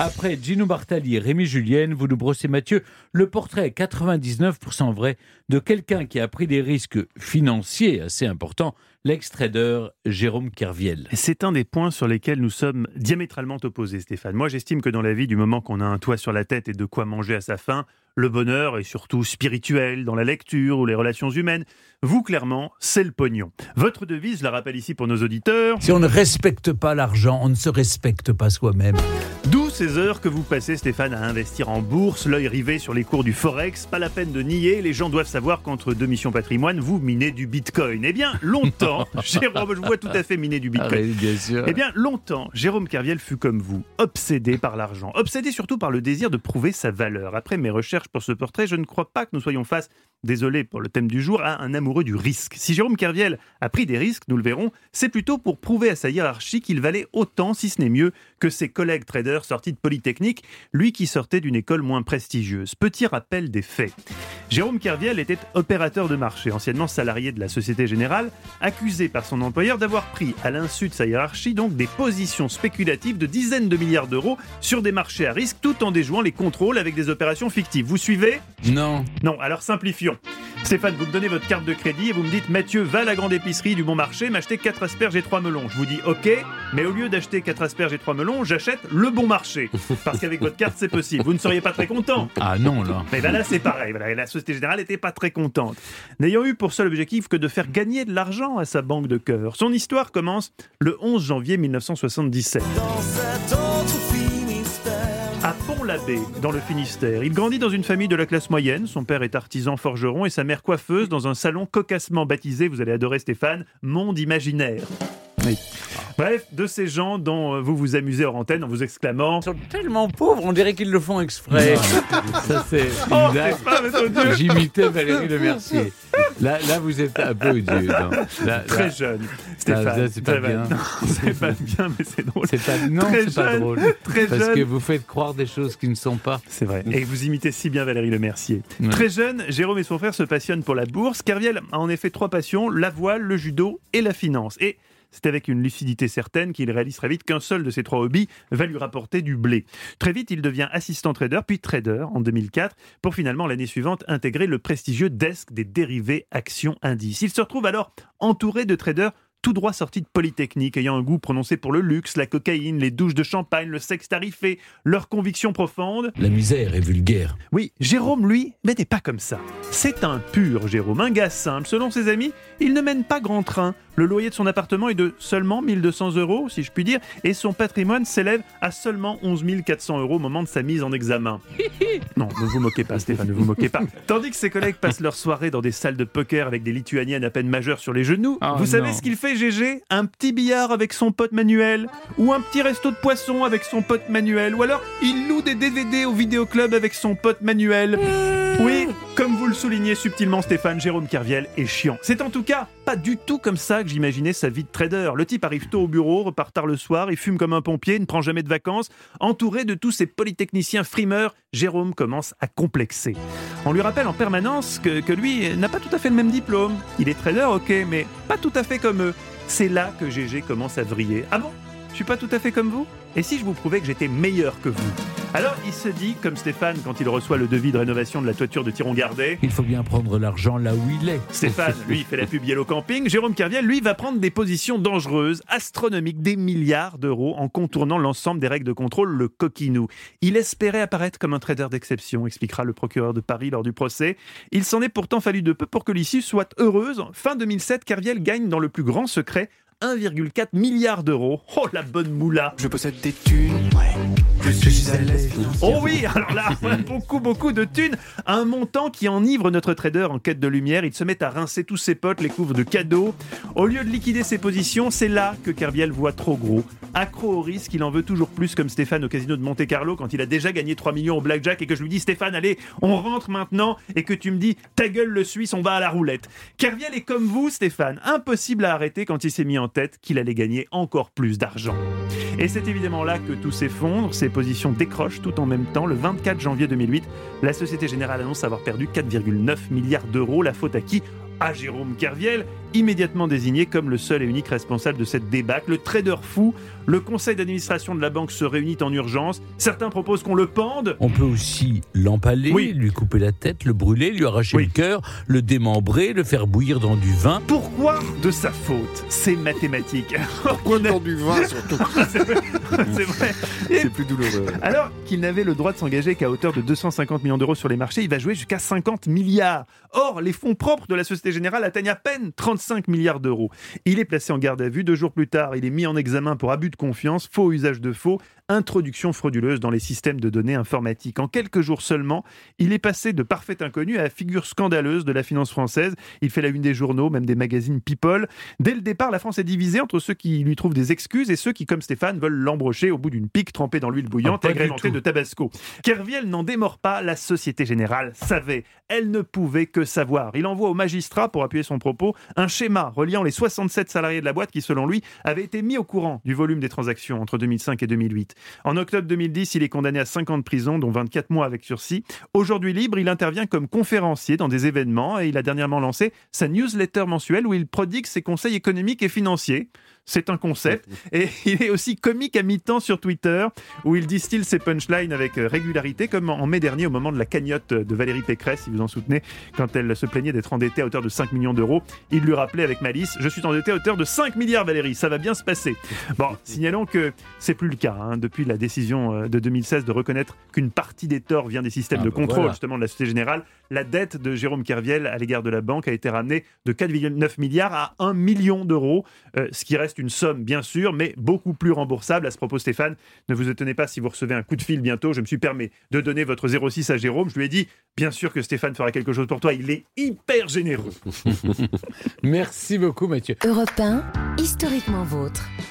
Après Gino Bartali et Rémi Julienne, vous nous brossez, Mathieu, le portrait 99% vrai de quelqu'un qui a pris des risques financiers assez importants, l'ex-trader Jérôme Kerviel. C'est un des points sur lesquels nous sommes diamétralement opposés, Stéphane. Moi, j'estime que dans la vie, du moment qu'on a un toit sur la tête et de quoi manger à sa faim, le bonheur est surtout spirituel, dans la lecture ou les relations humaines. Vous, clairement, c'est le pognon. Votre devise, je la rappelle ici pour nos auditeurs. Si on ne respecte pas l'argent, on ne se respecte pas soi-même. D'où ces heures que vous passez, Stéphane, à investir en bourse, l'œil rivé sur les cours du Forex. Pas la peine de nier, les gens doivent savoir qu'entre deux missions patrimoine, vous minez du Bitcoin. Eh bien, longtemps, Jérôme, je vois tout à fait miner du Bitcoin. Ah bien sûr. Eh bien, longtemps, Jérôme Kerviel fut comme vous, obsédé par l'argent, obsédé surtout par le désir de prouver sa valeur. Après mes recherches pour ce portrait, je ne crois pas que nous soyons face, désolé pour le thème du jour, à un amoureux du risque. Si Jérôme Kerviel a pris des risques, nous le verrons, c'est plutôt pour prouver à sa hiérarchie qu'il valait autant, si ce n'est mieux, que ses collègues traders sortis de Polytechnique, lui qui sortait d'une école moins prestigieuse. Petit rappel des faits. Jérôme Kerviel était opérateur de marché, anciennement salarié de la Société Générale, accusé par son employeur d'avoir pris, à l'insu de sa hiérarchie, donc des positions spéculatives de dizaines de milliards d'euros sur des marchés à risque, tout en déjouant les contrôles avec des opérations fictives. Vous suivez? Non. Non, alors simplifions. Stéphane, vous me donnez votre carte de crédit et vous me dites Mathieu, va à la grande épicerie du bon marché m'acheter 4 asperges et 3 melons. Je vous dis OK, mais au lieu d'acheter 4 asperges et 3 melons, j'achète le bon marché. Parce qu'avec votre carte, c'est possible. Vous ne seriez pas très content. Ah non, là. Mais ben là, c'est pareil. Voilà, la Société Générale n'était pas très contente. N'ayant eu pour seul objectif que de faire gagner de l'argent à sa banque de cœur. Son histoire commence le 11 janvier 1977. À Pont-l'Abbé, dans le Finistère. Il grandit dans une famille de la classe moyenne. Son père est artisan forgeron et sa mère coiffeuse dans un salon cocassement baptisé, vous allez adorer Stéphane, Monde Imaginaire. Oui. Bref, de ces gens dont euh, vous vous amusez hors antenne en vous exclamant Ils sont tellement pauvres, on dirait qu'ils le font exprès. Ça, c'est Oh, J'imitais Valérie Le Mercier. Là, là, vous êtes un peu odieux. Très là, jeune, Stéphane. c'est pas bien. C'est pas bien, mais c'est drôle. c'est pas, non, Très c'est pas drôle. Très Parce jeune. que vous faites croire des choses qui ne sont pas. C'est vrai. Et vous imitez si bien Valérie Le Mercier. Ouais. Très jeune, Jérôme et son frère se passionnent pour la bourse. Kerviel a en effet trois passions la voile, le judo et la finance. Et c'est avec une lucidité certaine qu'il réalise très vite qu'un seul de ces trois hobbies va lui rapporter du blé. Très vite, il devient assistant trader, puis trader en 2004, pour finalement l'année suivante intégrer le prestigieux desk des dérivés actions indices. Il se retrouve alors entouré de traders tout droit sortis de Polytechnique, ayant un goût prononcé pour le luxe, la cocaïne, les douches de champagne, le sexe tarifé, leurs convictions profondes. La misère est vulgaire. Oui, Jérôme, lui, mais n'est pas comme ça. C'est un pur Jérôme, un gars simple. Selon ses amis, il ne mène pas grand train. Le loyer de son appartement est de seulement 1200 euros, si je puis dire, et son patrimoine s'élève à seulement 11 400 euros au moment de sa mise en examen. Non, ne vous moquez pas, Stéphane, ne vous moquez pas. Tandis que ses collègues passent leur soirée dans des salles de poker avec des lituaniennes à peine majeures sur les genoux, Oh vous savez non. ce qu'il fait, GG Un petit billard avec son pote Manuel, ou un petit resto de poisson avec son pote Manuel, ou alors il loue des DVD au vidéoclub avec son pote Manuel. Oui, comme vous le soulignez subtilement Stéphane, Jérôme Kerviel est chiant. C'est en tout cas pas du tout comme ça que j'imaginais sa vie de trader. Le type arrive tôt au bureau, repart tard le soir, il fume comme un pompier, ne prend jamais de vacances. Entouré de tous ces polytechniciens frimeurs, Jérôme commence à complexer. On lui rappelle en permanence que, que lui n'a pas tout à fait le même diplôme. Il est trader, ok, mais pas tout à fait comme eux. C'est là que GG commence à vriller. Ah bon? Je suis pas tout à fait comme vous Et si je vous prouvais que j'étais meilleur que vous? Alors il se dit, comme Stéphane quand il reçoit le devis de rénovation de la toiture de Tiron-Gardet, Il faut bien prendre l'argent là où il est. Stéphane, lui, fait la pub Yellow Camping. Jérôme Kerviel, lui, va prendre des positions dangereuses, astronomiques, des milliards d'euros en contournant l'ensemble des règles de contrôle, le coquinou. Il espérait apparaître comme un trader d'exception, expliquera le procureur de Paris lors du procès. Il s'en est pourtant fallu de peu pour que l'issue soit heureuse. Fin 2007, Kerviel gagne dans le plus grand secret 1,4 milliard d'euros. Oh, la bonne moula Je possède des thunes. Je suis à l'aise. Oh oui, alors là, beaucoup, beaucoup de thunes. Un montant qui enivre notre trader en quête de lumière. Il se met à rincer tous ses potes, les couvre de cadeaux. Au lieu de liquider ses positions, c'est là que Kerviel voit trop gros. Accro au risque, il en veut toujours plus, comme Stéphane au casino de Monte Carlo quand il a déjà gagné 3 millions au blackjack et que je lui dis Stéphane, allez, on rentre maintenant et que tu me dis ta gueule le Suisse, on va à la roulette. Kerviel est comme vous, Stéphane, impossible à arrêter quand il s'est mis en tête qu'il allait gagner encore plus d'argent. Et c'est évidemment là que tout s'effondre, ses décrochent tout en même temps. Le 24 janvier 2008, la Société Générale annonce avoir perdu 4,9 milliards d'euros. La faute à qui? À Jérôme Kerviel, immédiatement désigné comme le seul et unique responsable de cette débâcle. Le trader fou, le conseil d'administration de la banque se réunit en urgence. Certains proposent qu'on le pende. On peut aussi l'empaler, Oui. lui couper la tête, le brûler, lui arracher Oui. le cœur, le démembrer, le faire bouillir dans du vin. Pourquoi de sa faute C'est mathématique. Pourquoi dans du vin surtout C'est vrai. C'est plus douloureux. Alors qu'il n'avait le droit de s'engager qu'à hauteur de 250 millions d'euros sur les marchés, il va jouer jusqu'à 50 milliards. Or, les fonds propres de la Société Générale atteignent à peine 35 milliards d'euros. Il est placé en garde à vue. Deux jours plus tard, il est mis en examen pour abus de confiance, faux usage de faux, introduction frauduleuse dans les systèmes de données informatiques. En quelques jours seulement, il est passé de parfait inconnu à la figure scandaleuse de la finance française. Il fait la une des journaux, même des magazines People. Dès le départ, la France est divisée entre ceux qui lui trouvent des excuses et ceux qui, comme Stéphane, veulent l'embrocher au bout d'une pique trempée dans l'huile bouillante Ah, agrémentée de tabasco. Kerviel n'en démord pas, la Société Générale savait. Elle ne pouvait que savoir. Il envoie au magistrat, pour appuyer son propos, un schéma reliant les 67 salariés de la boîte qui, selon lui, avaient été mis au courant du volume des transactions entre 2005 et 2008. En octobre 2010, il est condamné à 5 ans de prison, dont 24 mois avec sursis. Aujourd'hui libre, il intervient comme conférencier dans des événements et il a dernièrement lancé sa newsletter mensuelle où il prodigue ses conseils économiques et financiers. C'est un concept. Et il est aussi comique à mi-temps sur Twitter, où il distille ses punchlines avec euh, régularité, comme en mai dernier au moment de la cagnotte de Valérie Pécresse, si vous en soutenez, quand elle se plaignait d'être endettée à hauteur de 5 millions d'euros. Il lui rappelait avec malice Je suis endetté à hauteur de 5 milliards, Valérie, ça va bien se passer. Bon, signalons que c'est plus le cas. hein, depuis la décision euh, de 2016 de reconnaître qu'une partie des torts vient des systèmes Ah de bah contrôle, voilà. justement, de la Société Générale, la dette de Jérôme Kerviel à l'égard de la banque a été ramenée de 4,9 milliards à 1 million d'euros, euh, ce qui reste une somme, bien sûr, mais beaucoup plus remboursable. À ce propos, Stéphane, ne vous étonnez pas si vous recevez un coup de fil bientôt. Je me suis permis de donner votre 06 à Jérôme. Je lui ai dit, bien sûr que Stéphane fera quelque chose pour toi. Il est hyper généreux. Merci beaucoup Mathieu. Europe 1, historiquement vôtre.